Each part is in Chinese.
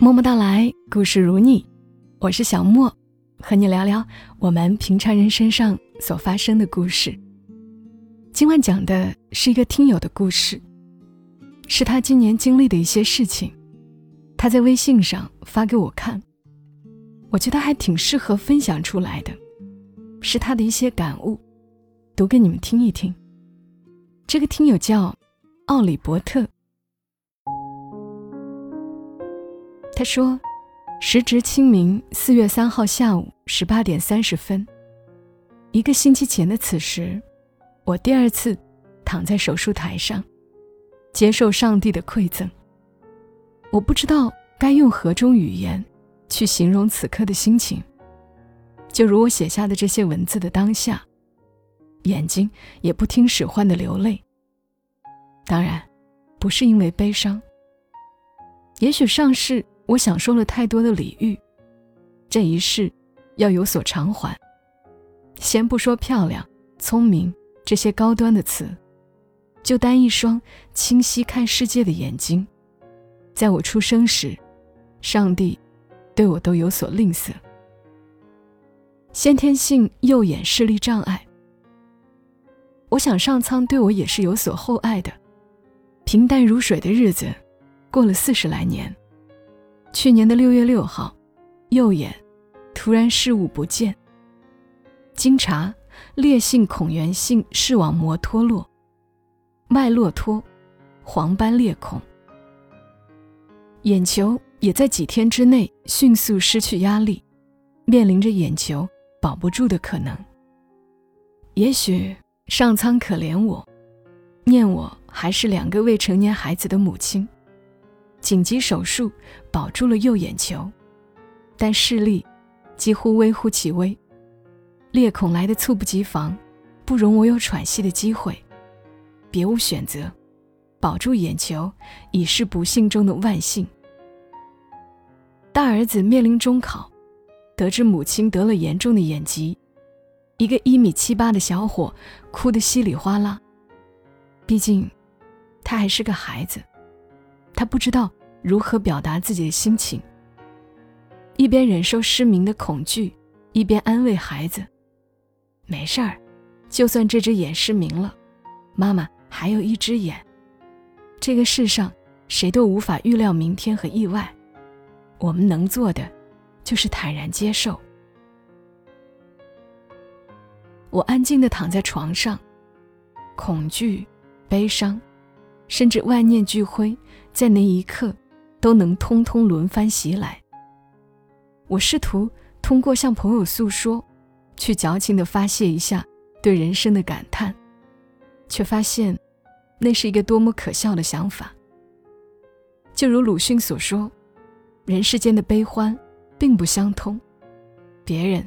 默默到来，故事如你，我是小莫，和你聊聊我们平常人身上所发生的故事。今晚讲的是一个听友的故事，是他今年经历的一些事情，他在微信上发给我看，我觉得还挺适合分享出来的，是他的一些感悟，读给你们听一听。这个听友叫奥里伯特。他说：“时值清明四月三号下午十八点三十分，一个星期前的此时，我第二次躺在手术台上，接受上帝的馈赠。我不知道该用何种语言去形容此刻的心情。就如我写下的这些文字的当下，眼睛也不听使唤的流泪。当然，不是因为悲伤。也许上世。”我享受了太多的礼遇，这一世要有所偿还。先不说漂亮、聪明这些高端的词，就单一双清晰看世界的眼睛，在我出生时，上帝对我都有所吝啬。先天性右眼视力障碍，我想上苍对我也是有所厚爱的。平淡如水的日子，过了四十来年。去年的六月六号，右眼突然视物不见。经查，裂性孔源性视网膜脱落，脉络脱，黄斑裂孔。眼球也在几天之内迅速失去压力，面临着眼球保不住的可能。也许上苍可怜我，念我还是两个未成年孩子的母亲。紧急手术保住了右眼球，但视力几乎微乎其微，裂孔来的猝不及防，不容我有喘息的机会，别无选择，保住眼球已是不幸中的万幸。大儿子面临中考，得知母亲得了严重的眼疾，一个一米七八的小伙哭得稀里哗啦。毕竟，他还是个孩子。他不知道如何表达自己的心情，一边忍受失明的恐惧，一边安慰孩子：“没事儿，就算这只眼失明了，妈妈还有一只眼。这个世上谁都无法预料明天和意外，我们能做的就是坦然接受。”我安静地躺在床上，恐惧、悲伤。甚至万念俱灰，在那一刻，都能通通轮番袭来。我试图通过向朋友诉说，去矫情地发泄一下对人生的感叹，却发现，那是一个多么可笑的想法。就如鲁迅所说，人世间的悲欢，并不相通，别人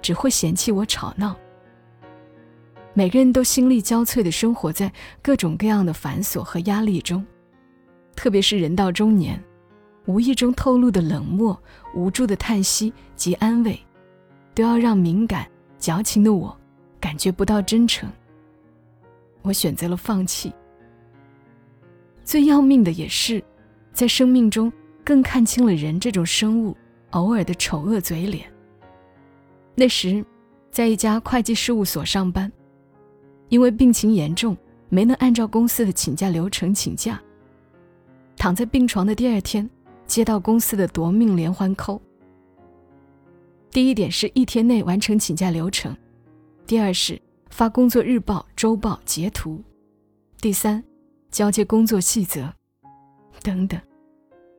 只会嫌弃我吵闹。每个人都心力交瘁地生活在各种各样的繁琐和压力中，特别是人到中年，无意中透露的冷漠、无助的叹息及安慰，都要让敏感、矫情的我感觉不到真诚。我选择了放弃。最要命的也是，在生命中更看清了人这种生物偶尔的丑恶嘴脸。那时，在一家会计事务所上班。因为病情严重，没能按照公司的请假流程请假。躺在病床的第二天，接到公司的夺命连环扣。第一点是一天内完成请假流程，第二是发工作日报、周报截图，第三交接工作细则，等等。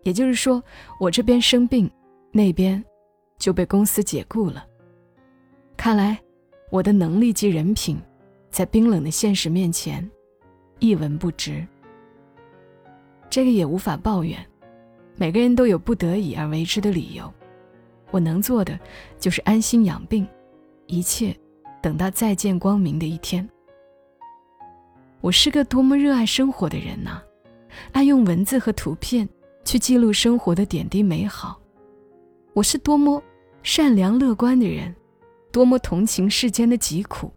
也就是说，我这边生病，那边就被公司解雇了。看来我的能力及人品。在冰冷的现实面前，一文不值。这个也无法抱怨，每个人都有不得已而为之的理由。我能做的就是安心养病，一切等到再见光明的一天。我是个多么热爱生活的人呐，爱用文字和图片去记录生活的点滴美好。我是多么善良乐观的人，多么同情世间的疾苦。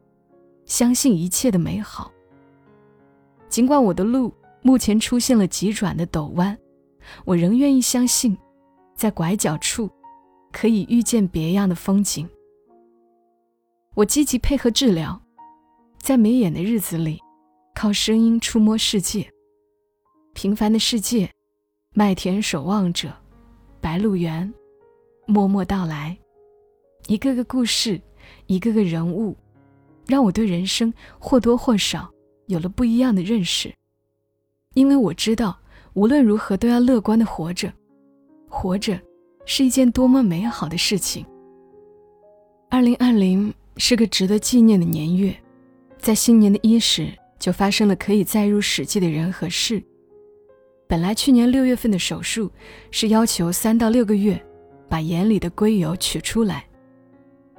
相信一切的美好。尽管我的路目前出现了急转的陡弯，我仍愿意相信，在拐角处，可以遇见别样的风景。我积极配合治疗，在没眼的日子里，靠声音触摸世界。平凡的世界，麦田守望者，白鹿原，默默到来，一个个故事，一个个人物，让我对人生或多或少有了不一样的认识。因为我知道，无论如何都要乐观的活着，活着是一件多么美好的事情。二零二零是个值得纪念的年月，在新年的伊始就发生了可以载入史记的人和事。本来去年六月份的手术是要求三到六个月把眼里的硅油取出来，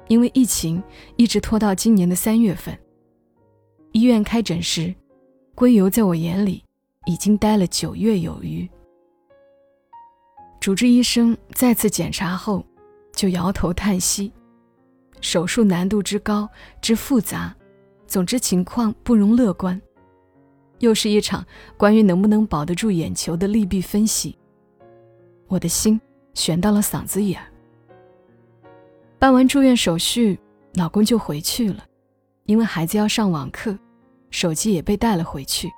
因为疫情一直拖到今年的三月份。医院开诊时，硅油在我眼里已经待了九月有余。主治医生再次检查后，就摇头叹息：手术难度之高之复杂，总之情况不容乐观。又是一场关于能不能保得住眼球的利弊分析，我的心悬到了嗓子眼。办完住院手续，老公就回去了，因为孩子要上网课，手机也被带了回去，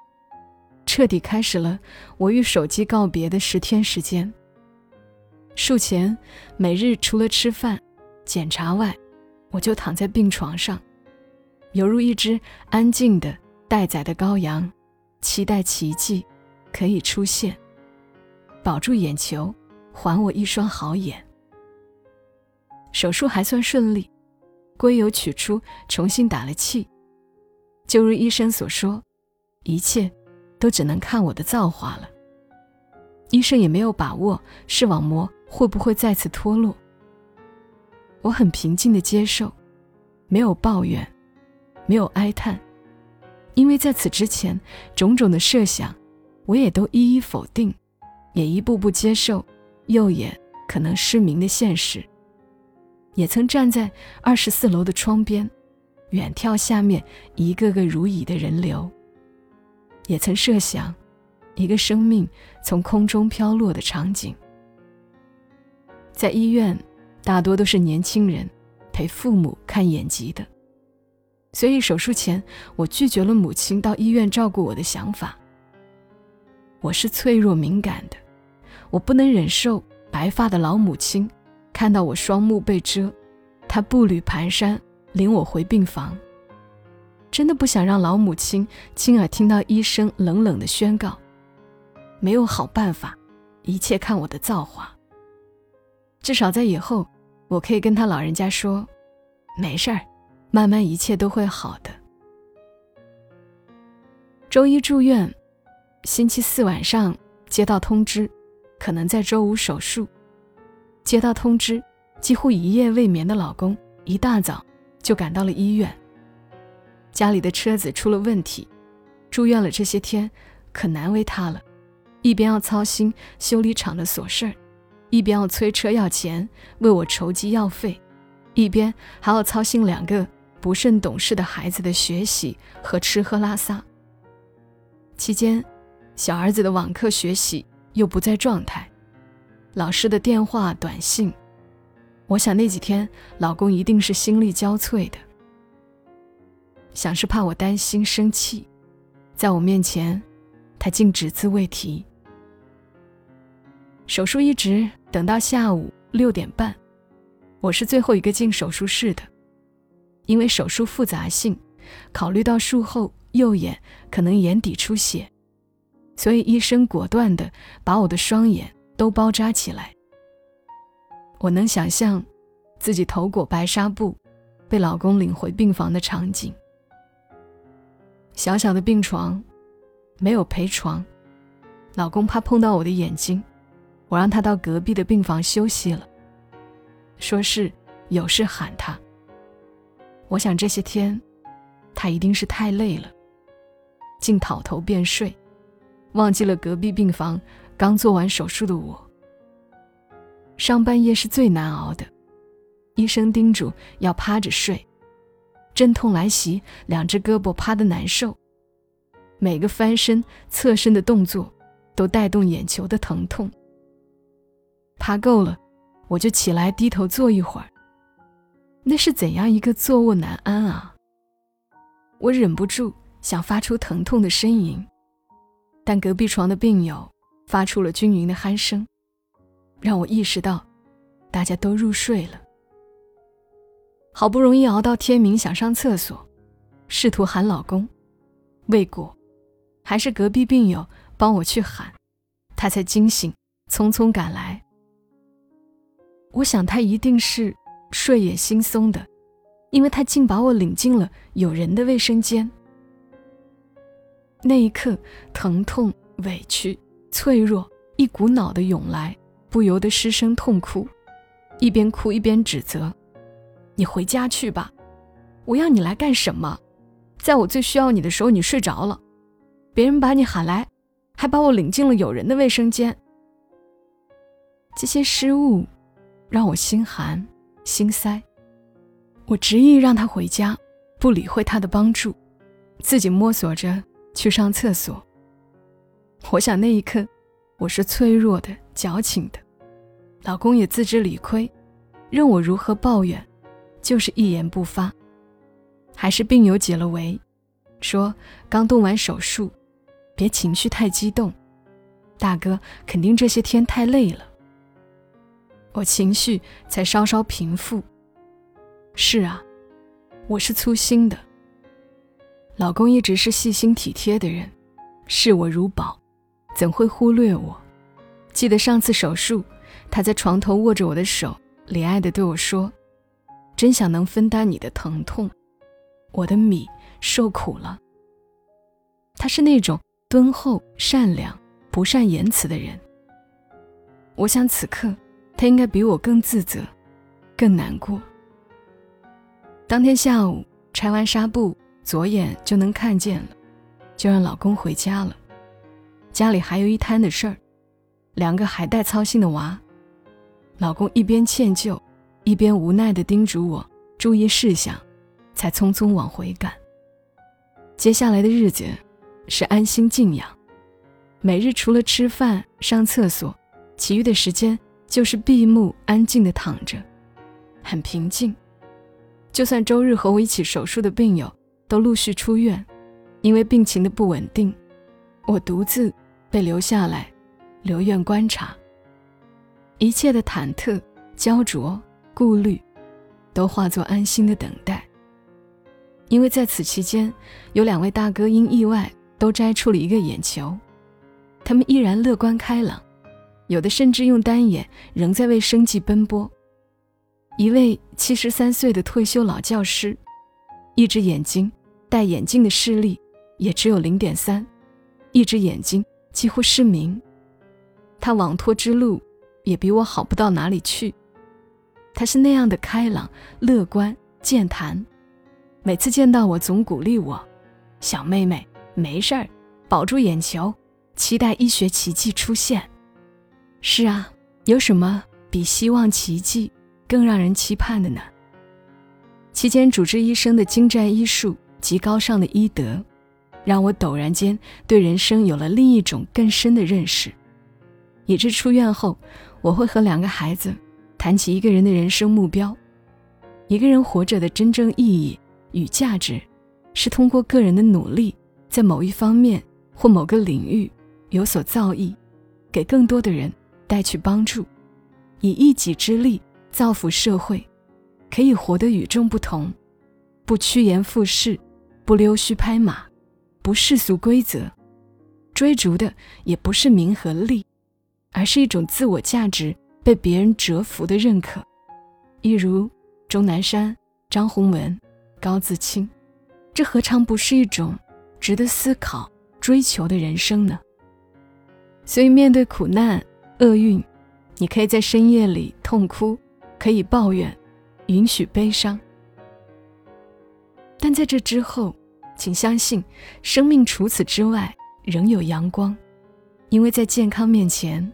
彻底开始了我与手机告别的十天时间。术前每日除了吃饭、检查外，我就躺在病床上，犹如一只安静的待宰的羔羊。期待奇迹可以出现，保住眼球，还我一双好眼。手术还算顺利，硅油取出，重新打了气。就如医生所说，一切都只能看我的造化了。医生也没有把握视网膜会不会再次脱落。我很平静的接受，没有抱怨，没有哀叹。因为在此之前，种种的设想，我也都一一否定，也一步步接受右眼可能失明的现实。也曾站在二十四楼的窗边，远眺下面一个个如蚁的人流。也曾设想，一个生命从空中飘落的场景。在医院，大多都是年轻人陪父母看眼疾的。所以手术前，我拒绝了母亲到医院照顾我的想法。我是脆弱敏感的，我不能忍受白发的老母亲看到我双目被遮，她步履蹒跚领我回病房。真的不想让老母亲亲耳听到医生冷冷的宣告：“没有好办法，一切看我的造化。”至少在以后，我可以跟他老人家说：“没事儿。”慢慢一切都会好的。周一住院，星期四晚上接到通知，可能在周五手术。接到通知，几乎一夜未眠的老公一大早就赶到了医院。家里的车子出了问题，住院了这些天，可难为他了。一边要操心修理厂的琐事儿，一边要催车要钱，为我筹集药费，一边还要操心两个。不甚懂事的孩子的学习和吃喝拉撒。期间，小儿子的网课学习又不在状态，老师的电话短信，我想那几天老公一定是心力交瘁的。想是怕我担心生气，在我面前，他竟只字未提。手术一直等到下午六点半，我是最后一个进手术室的。因为手术复杂性，考虑到术后右眼可能眼底出血，所以医生果断地把我的双眼都包扎起来。我能想象自己头裹白纱布，被老公领回病房的场景。小小的病床，没有陪床，老公怕碰到我的眼睛，我让他到隔壁的病房休息了，说是有事喊他。我想这些天，他一定是太累了，竟倒头便睡，忘记了隔壁病房刚做完手术的我。上半夜是最难熬的，医生叮嘱要趴着睡，阵痛来袭，两只胳膊趴得难受，每个翻身、侧身的动作都带动眼球的疼痛。爬够了，我就起来低头坐一会儿。那是怎样一个坐卧难安啊！我忍不住想发出疼痛的呻吟，但隔壁床的病友发出了均匀的鼾声，让我意识到大家都入睡了。好不容易熬到天明，想上厕所，试图喊老公，未果，还是隔壁病友帮我去喊，他才惊醒，匆匆赶来。我想他一定是。睡眼惺忪的，因为他竟把我领进了有人的卫生间。那一刻，疼痛、委屈、脆弱一股脑的涌来，不由得失声痛哭，一边哭一边指责：“你回家去吧，我要你来干什么？在我最需要你的时候，你睡着了，别人把你喊来，还把我领进了有人的卫生间。”这些失误，让我心寒。心塞，我执意让他回家，不理会他的帮助，自己摸索着去上厕所。我想那一刻，我是脆弱的、矫情的，老公也自知理亏，任我如何抱怨，就是一言不发。还是病友解了围，说刚动完手术，别情绪太激动，大哥肯定这些天太累了。我情绪才稍稍平复。是啊，我是粗心的。老公一直是细心体贴的人，视我如宝，怎会忽略我？记得上次手术，他在床头握着我的手，怜爱的对我说：“真想能分担你的疼痛，我的米受苦了。”他是那种敦厚、善良、不善言辞的人。我想此刻。他应该比我更自责，更难过。当天下午拆完纱布，左眼就能看见了，就让老公回家了。家里还有一摊的事儿，两个还带操心的娃。老公一边歉疚，一边无奈地叮嘱我注意事项，才匆匆往回赶。接下来的日子是安心静养，每日除了吃饭、上厕所，其余的时间。就是闭目安静的躺着，很平静。就算周日和我一起手术的病友都陆续出院，因为病情的不稳定，我独自被留下来留院观察。一切的忐忑、焦灼、顾虑，都化作安心的等待。因为在此期间，有两位大哥因意外都摘出了一个眼球，他们依然乐观开朗。有的甚至用单眼，仍在为生计奔波。一位七十三岁的退休老教师，一只眼睛戴眼镜的视力也只有零点三，一只眼睛几乎失明。他网脱之路也比我好不到哪里去。他是那样的开朗、乐观、健谈，每次见到我总鼓励我：“小妹妹，没事儿，保住眼球，期待医学奇迹出现。”是啊，有什么比希望奇迹更让人期盼的呢？期间主治医生的精湛医术及高尚的医德，让我陡然间对人生有了另一种更深的认识，以致出院后，我会和两个孩子谈起一个人的人生目标。一个人活着的真正意义与价值，是通过个人的努力，在某一方面或某个领域有所造诣，给更多的人。带去帮助，以一己之力造福社会，可以活得与众不同，不趋炎附势，不溜须拍马，不世俗规则，追逐的也不是名和利，而是一种自我价值被别人折服的认可。一如钟南山、张宏文、高自清，这何尝不是一种值得思考、追求的人生呢？所以，面对苦难。厄运，你可以在深夜里痛哭，可以抱怨，允许悲伤。但在这之后，请相信，生命除此之外仍有阳光，因为在健康面前，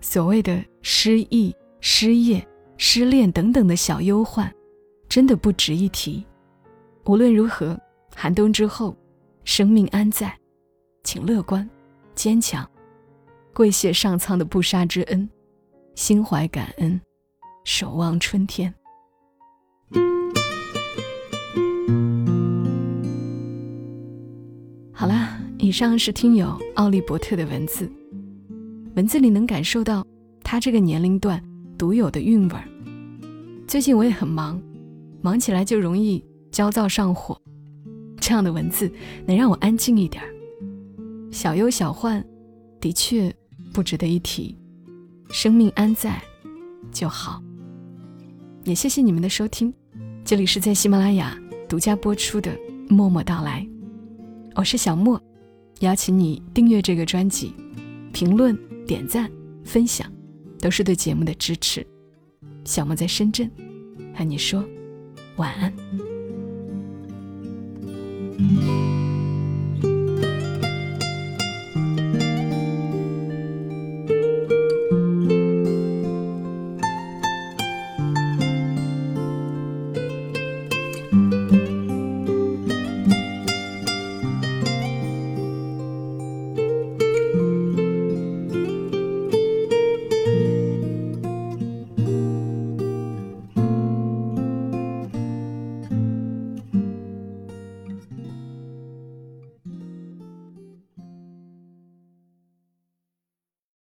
所谓的失忆、失业、失恋等等的小忧患，真的不值一提。无论如何，寒冬之后，生命安在，请乐观，坚强。跪谢上苍的不杀之恩，心怀感恩，守望春天。好啦，以上是听友奥利伯特的文字，文字里能感受到他这个年龄段独有的韵味儿。最近我也很忙，忙起来就容易焦躁上火，这样的文字能让我安静一点儿。小忧小患，的确不值得一提。生命安在就好。也谢谢你们的收听，这里是在喜马拉雅独家播出的《默默到来》，我是小莫，邀请你订阅这个专辑，评论、点赞分享都是对节目的支持。小莫在深圳和你说晚安。